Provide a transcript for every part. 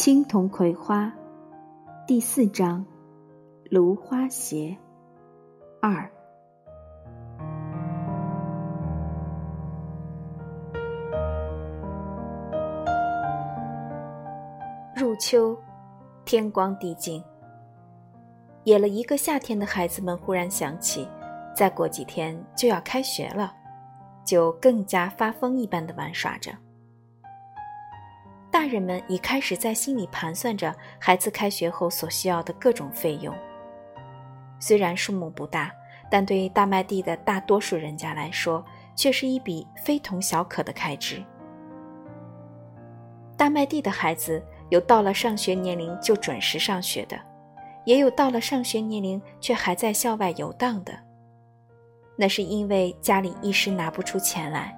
青铜葵花，第四章，芦花鞋二。入秋，天光地静，野了一个夏天的孩子们忽然想起，再过几天就要开学了，就更加发疯一般的玩耍着。大人们已开始在心里盘算着孩子开学后所需要的各种费用。虽然数目不大，但对于大麦地的大多数人家来说，却是一笔非同小可的开支。大麦地的孩子有到了上学年龄就准时上学的，也有到了上学年龄却还在校外游荡的。那是因为家里一时拿不出钱来。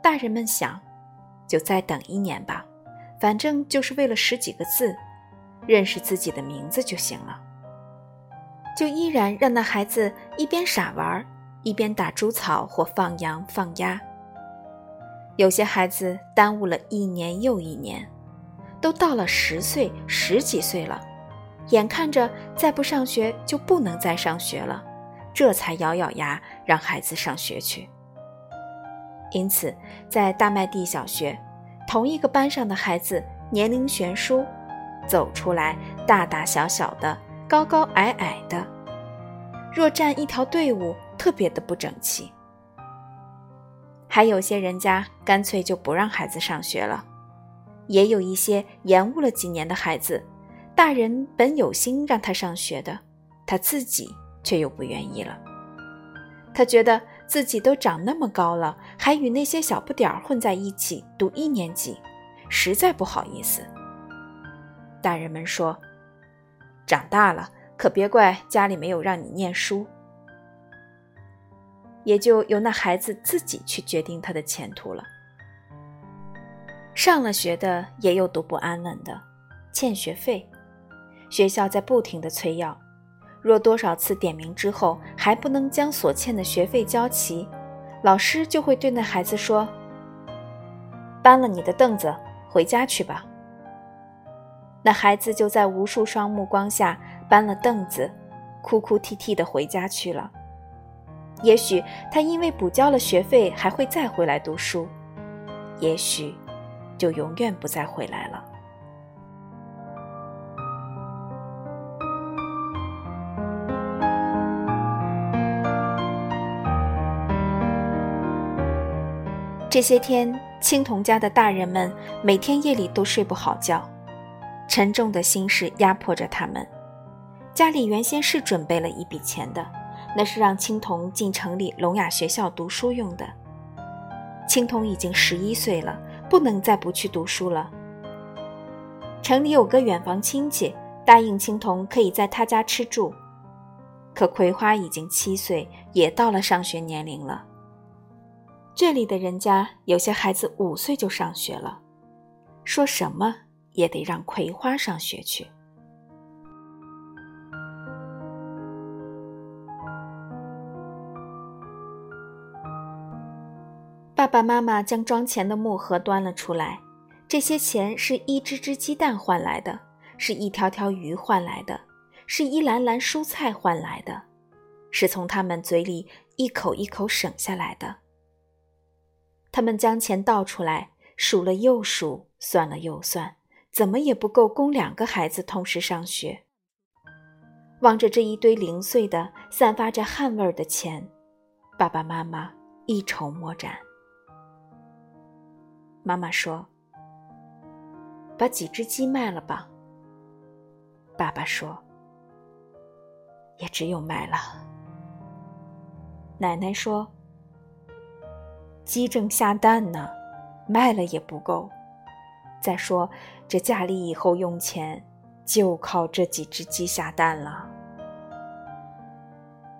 大人们想，就再等一年吧。反正就是为了十几个字，认识自己的名字就行了。就依然让那孩子一边傻玩，一边打猪草或放羊放鸭。有些孩子耽误了一年又一年，都到了十岁、十几岁了，眼看着再不上学就不能再上学了，这才咬咬牙让孩子上学去。因此，在大麦地小学。同一个班上的孩子年龄悬殊，走出来大大小小的、高高矮矮的，若站一条队伍，特别的不整齐。还有些人家干脆就不让孩子上学了，也有一些延误了几年的孩子，大人本有心让他上学的，他自己却又不愿意了。他觉得。自己都长那么高了，还与那些小不点儿混在一起读一年级，实在不好意思。大人们说：“长大了可别怪家里没有让你念书。”也就由那孩子自己去决定他的前途了。上了学的也有读不安稳的，欠学费，学校在不停的催要。若多少次点名之后还不能将所欠的学费交齐，老师就会对那孩子说：“搬了你的凳子，回家去吧。”那孩子就在无数双目光下搬了凳子，哭哭啼啼地回家去了。也许他因为补交了学费还会再回来读书，也许就永远不再回来了。这些天，青铜家的大人们每天夜里都睡不好觉，沉重的心事压迫着他们。家里原先是准备了一笔钱的，那是让青铜进城里聋哑学校读书用的。青铜已经十一岁了，不能再不去读书了。城里有个远房亲戚答应青铜可以在他家吃住，可葵花已经七岁，也到了上学年龄了。这里的人家有些孩子五岁就上学了，说什么也得让葵花上学去。爸爸妈妈将装钱的木盒端了出来，这些钱是一只只鸡蛋换来的，是一条条鱼换来的，是一篮篮蔬菜换来的，是从他们嘴里一口一口省下来的。他们将钱倒出来，数了又数，算了又算，怎么也不够供两个孩子同时上学。望着这一堆零碎的、散发着汗味的钱，爸爸妈妈一筹莫展。妈妈说：“把几只鸡卖了吧。”爸爸说：“也只有卖了。”奶奶说。鸡正下蛋呢，卖了也不够。再说，这家里以后用钱就靠这几只鸡下蛋了。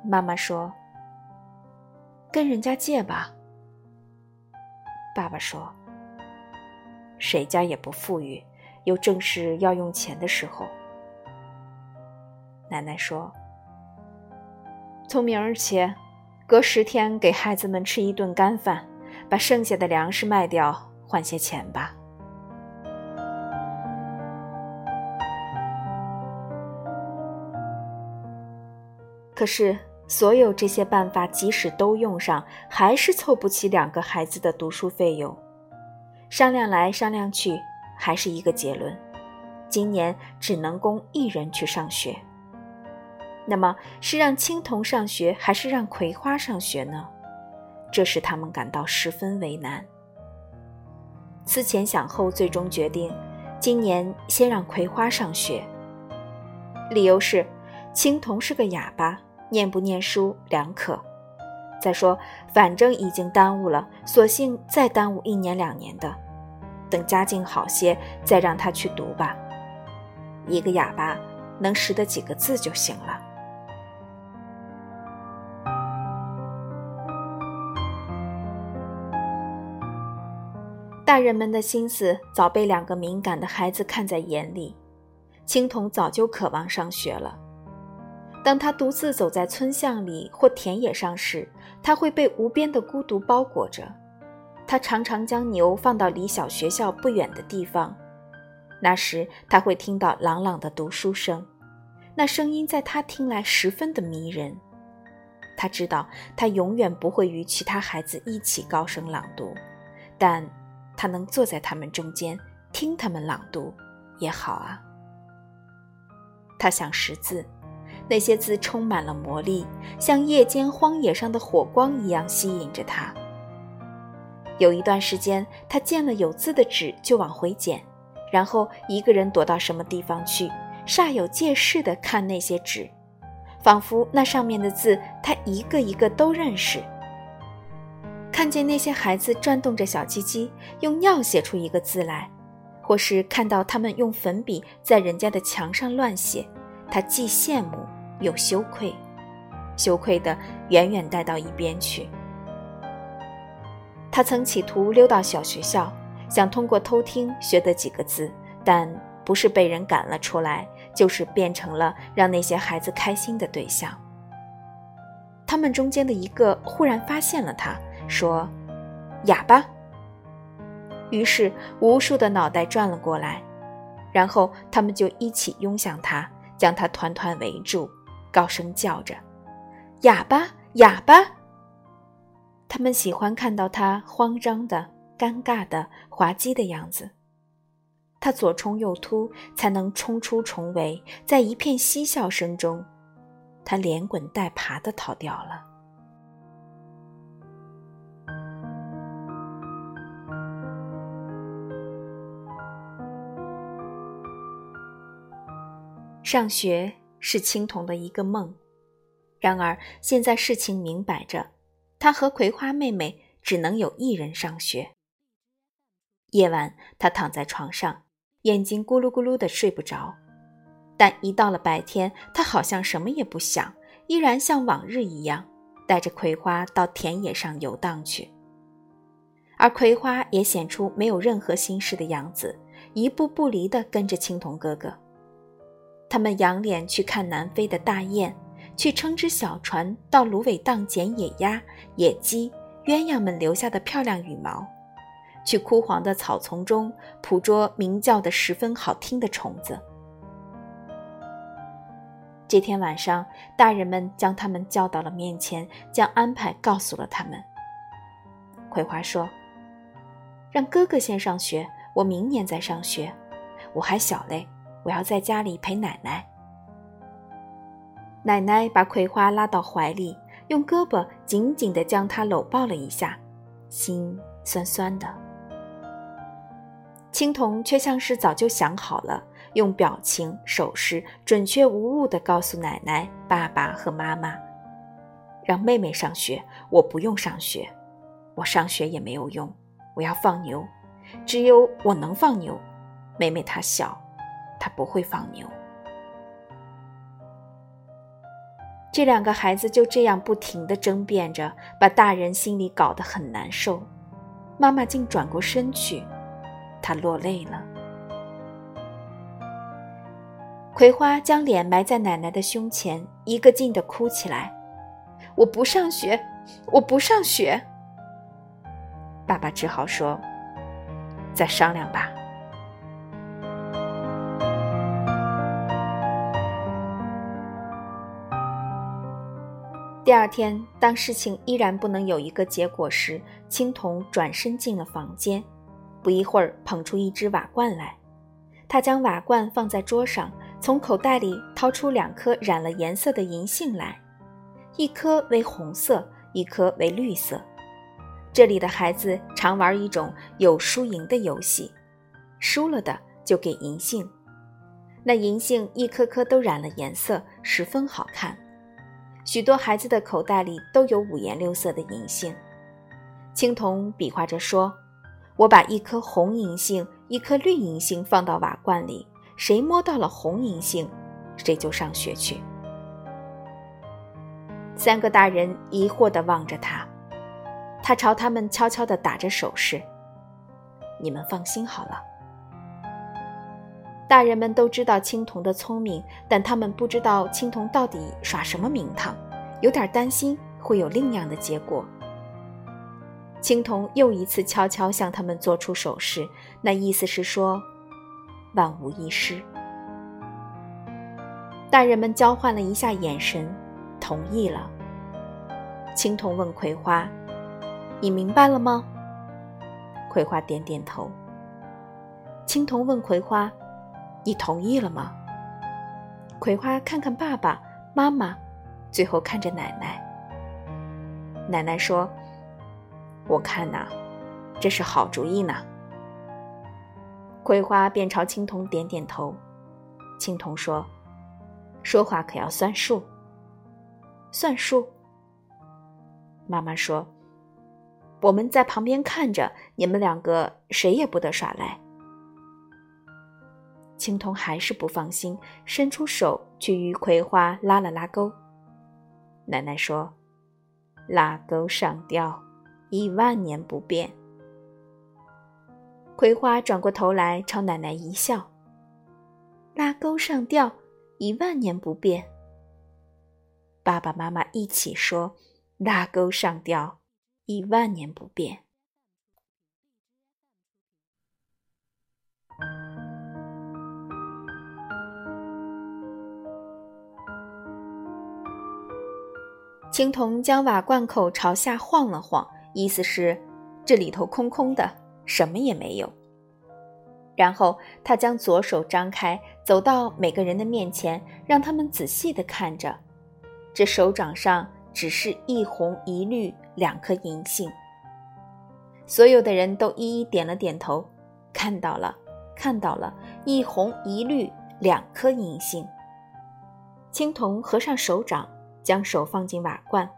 妈妈说：“跟人家借吧。”爸爸说：“谁家也不富裕，又正是要用钱的时候。”奶奶说：“从明儿起，隔十天给孩子们吃一顿干饭。”把剩下的粮食卖掉换些钱吧。可是所有这些办法即使都用上还是凑不齐两个孩子的读书费用。商量来商量去还是一个结论今年只能供一人去上学。那么是让青铜上学还是让葵花上学呢？这使他们感到十分为难。思前想后，最终决定，今年先让葵花上学。理由是，青铜是个哑巴，念不念书两可。再说，反正已经耽误了，索性再耽误一年两年的，等家境好些，再让他去读吧。一个哑巴能识得几个字就行了。大人们的心思早被两个敏感的孩子看在眼里。青铜早就渴望上学了。当他独自走在村巷里或田野上时，他会被无边的孤独包裹着。他常常将牛放到离小学校不远的地方，那时他会听到朗朗的读书声，那声音在他听来十分的迷人。他知道他永远不会与其他孩子一起高声朗读，但他能坐在他们中间听他们朗读也好啊。他想识字，那些字充满了魔力，像夜间荒野上的火光一样吸引着他。有一段时间，他见了有字的纸就往回捡，然后一个人躲到什么地方去，煞有介事地看那些纸，仿佛那上面的字他一个一个都认识。看见那些孩子转动着小鸡鸡，用尿写出一个字来。或是看到他们用粉笔在人家的墙上乱写，他既羡慕又羞愧，羞愧的远远带到一边去。他曾企图溜到小学校，想通过偷听学得几个字，但不是被人赶了出来，就是变成了让那些孩子开心的对象。他们中间的一个忽然发现了他，说：“哑巴。”于是，无数的脑袋转了过来，然后他们就一起拥向他，将他团团围住，高声叫着：“哑巴，哑巴！”他们喜欢看到他慌张的、尴尬的、滑稽的样子。他左冲右突，才能冲出重围，在一片嬉笑声中，他连滚带爬的逃掉了。上学是青铜的一个梦，然而现在事情明摆着，他和葵花妹妹只能有一人上学。夜晚，他躺在床上，眼睛咕噜咕噜的睡不着，但一到了白天，他好像什么也不想，依然像往日一样，带着葵花到田野上游荡去。而葵花也显出没有任何心事的样子，一步不离地跟着青铜哥哥。他们仰脸去看南飞的大雁，去撑只小船到芦苇荡捡野鸭、野鸡、鸳鸯们留下的漂亮羽毛，去枯黄的草丛中捕捉鸣叫的十分好听的虫子。这天晚上，大人们将他们叫到了面前，将安排告诉了他们。葵花说：“让哥哥先上学，我明年再上学，我还小嘞。”我要在家里陪奶奶。奶奶把葵花拉到怀里，用胳膊紧紧地将她搂抱了一下，心酸酸的。青铜却像是早就想好了，用表情、手势准确无误地告诉奶奶、爸爸和妈妈：“让妹妹上学，我不用上学，我上学也没有用，我要放牛，只有我能放牛，妹妹她小。”他不会放牛。这两个孩子就这样不停的争辩着，把大人心里搞得很难受。妈妈竟转过身去，她落泪了。葵花将脸埋在奶奶的胸前，一个劲的哭起来：“我不上学，我不上学。”爸爸只好说：“再商量吧。”第二天，当事情依然不能有一个结果时，青铜转身进了房间，不一会儿捧出一只瓦罐来。他将瓦罐放在桌上，从口袋里掏出两颗染了颜色的银杏来，一颗为红色，一颗为绿色。这里的孩子常玩一种有输赢的游戏，输了的就给银杏。那银杏一颗颗都染了颜色，十分好看。许多孩子的口袋里都有五颜六色的银杏。青铜比划着说：“我把一颗红银杏、一颗绿银杏放到瓦罐里，谁摸到了红银杏，谁就上学去。”三个大人疑惑地望着他，他朝他们悄悄地打着手势：“你们放心好了。”大人们都知道青铜的聪明，但他们不知道青铜到底耍什么名堂，有点担心会有另样的结果。青铜又一次悄悄向他们做出手势，那意思是说，万无一失。大人们交换了一下眼神，同意了。青铜问葵花：“你明白了吗？”葵花点点头。青铜问葵花。你同意了吗？葵花看看爸爸妈妈，最后看着奶奶。奶奶说：“我看呐，这是好主意呢。”葵花便朝青铜点点头。青铜说：“说话可要算数。”算数。妈妈说：“我们在旁边看着，你们两个谁也不得耍赖。”青铜还是不放心，伸出手去与葵花拉了拉钩。奶奶说：“拉钩上吊，一万年不变。”葵花转过头来朝奶奶一笑：“拉钩上吊，一万年不变。”爸爸妈妈一起说：“拉钩上吊，一万年不变。”青铜将瓦罐口朝下晃了晃，意思是这里头空空的，什么也没有。然后他将左手张开，走到每个人的面前，让他们仔细地看着。这手掌上只是一红一绿两颗银杏。所有的人都一一点了点头，看到了，看到了，一红一绿两颗银杏。青铜合上手掌。将手放进瓦罐，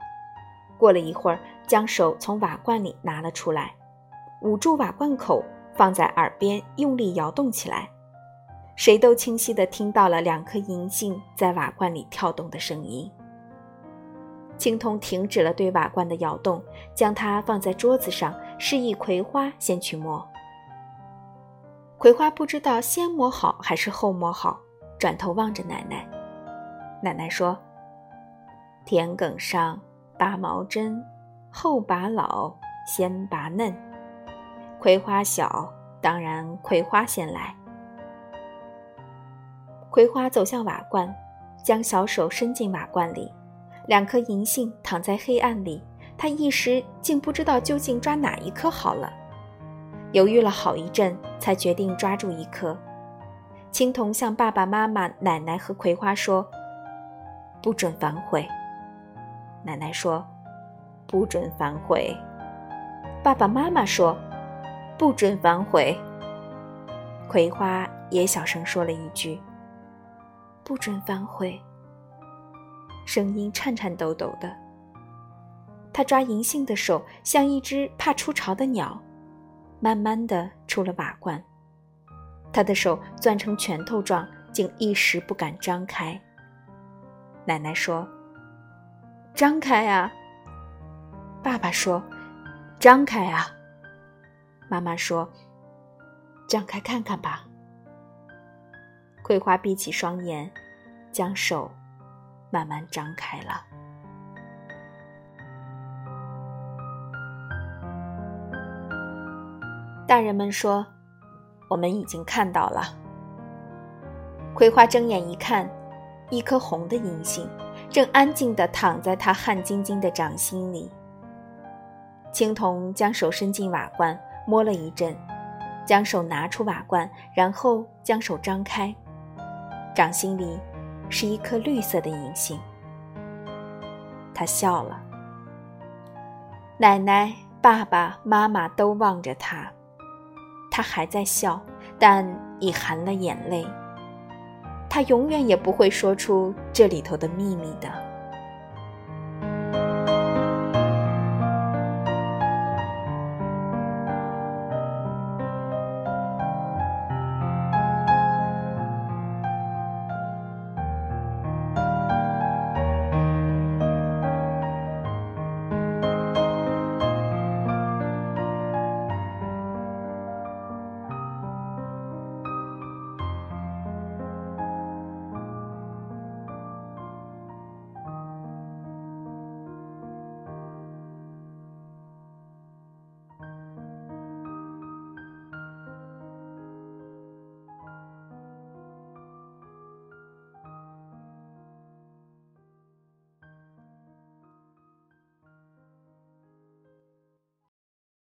过了一会儿，将手从瓦罐里拿了出来，捂住瓦罐口，放在耳边用力摇动起来。谁都清晰地听到了两颗银杏在瓦罐里跳动的声音。青铜停止了对瓦罐的摇动，将它放在桌子上，示意葵花先去摸。葵花不知道先摸好还是后摸好，转头望着奶奶。奶奶说。田埂上拔毛针，后拔老，先拔嫩。葵花小，当然葵花先来。葵花走向瓦罐，将小手伸进瓦罐里，两颗银杏躺在黑暗里，他一时竟不知道究竟抓哪一颗好了。犹豫了好一阵，才决定抓住一颗。青铜向爸爸妈妈、奶奶和葵花说：“不准反悔。”奶奶说：“不准反悔。”爸爸妈妈说：“不准反悔。”葵花也小声说了一句：“不准反悔。”声音颤颤抖抖的。他抓银杏的手像一只怕出巢的鸟，慢慢的出了瓦罐。他的手攥成拳头状，竟一时不敢张开。奶奶说。张开啊！爸爸说：“张开啊！”妈妈说：“张开看看吧。”葵花闭起双眼，将手慢慢张开了。大人们说：“我们已经看到了。”葵花睁眼一看，一颗红的银杏。正安静地躺在他汗津津的掌心里。青铜将手伸进瓦罐，摸了一阵，将手拿出瓦罐，然后将手张开，掌心里是一颗绿色的银杏。他笑了。奶奶、爸爸妈妈都望着他，他还在笑，但已含了眼泪。他永远也不会说出这里头的秘密的。